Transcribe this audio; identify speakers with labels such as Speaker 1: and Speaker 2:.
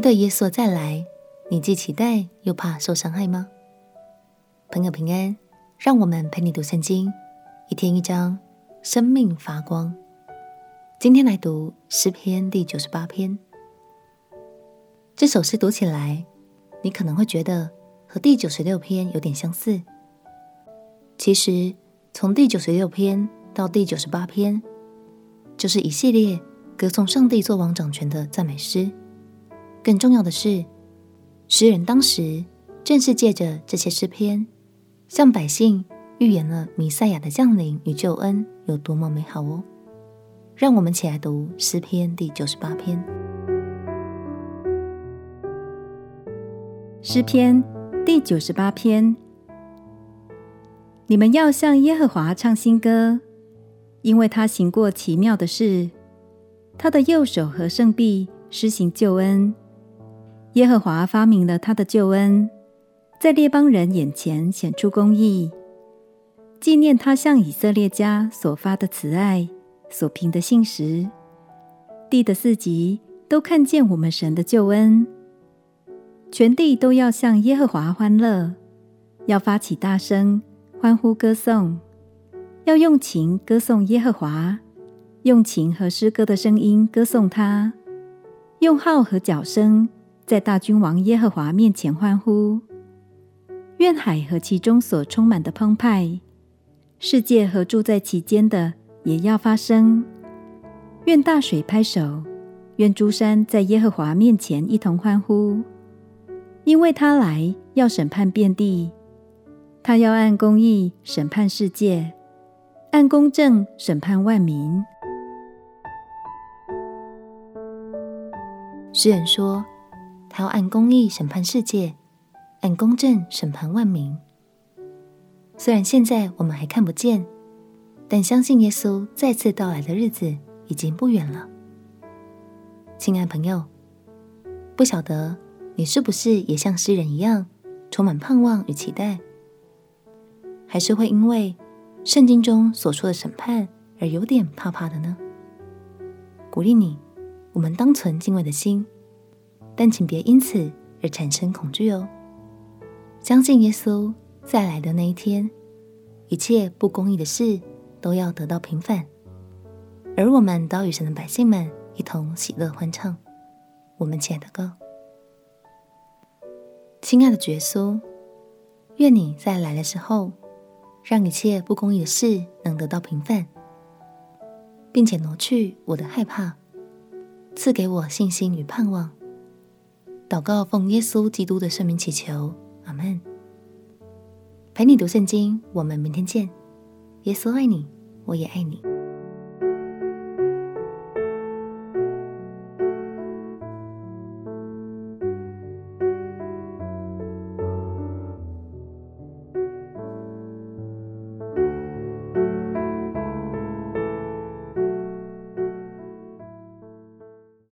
Speaker 1: 对耶稣再来，你既期待又怕受伤害吗？朋友平安，让我们陪你读圣经，一天一章，生命发光。今天来读诗篇第九十八篇。这首诗读起来，你可能会觉得和第九十六篇有点相似。其实，从第九十六篇到第九十八篇，就是一系列歌颂上帝作王掌权的赞美诗。更重要的是，诗人当时正是借着这些诗篇，向百姓预言了弥赛亚的降临与救恩有多么美好哦。让我们起来读诗篇第九十八篇。
Speaker 2: 诗篇第九十八篇。你们要向耶和华唱新歌，因为他行过奇妙的事，他的右手和圣臂施行救恩。耶和华发明了他的救恩，在列邦人眼前显出公义，纪念他向以色列家所发的慈爱，所凭的信实。地的四极都看见我们神的救恩，全地都要向耶和华欢乐，要发起大声。欢呼歌颂，要用琴歌颂耶和华，用琴和诗歌的声音歌颂他，用号和角声，在大君王耶和华面前欢呼。愿海和其中所充满的澎湃，世界和住在其间的也要发声。愿大水拍手，愿诸山在耶和华面前一同欢呼，因为他来要审判遍地。他要按公义审判世界，按公正审判万民。
Speaker 1: 诗人说：“他要按公义审判世界，按公正审判万民。”虽然现在我们还看不见，但相信耶稣再次到来的日子已经不远了。亲爱朋友，不晓得你是不是也像诗人一样，充满盼望与期待？还是会因为圣经中所说的审判而有点怕怕的呢？鼓励你，我们当存敬畏的心，但请别因此而产生恐惧哦。相信耶稣再来的那一天，一切不公义的事都要得到平反，而我们都要与神的百姓们一同喜乐欢唱。我们亲爱的歌，亲爱的耶稣，愿你在来的时候。让一切不公义的事能得到平反，并且挪去我的害怕，赐给我信心与盼望。祷告奉耶稣基督的圣名祈求，阿门。陪你读圣经，我们明天见。耶稣爱你，我也爱你。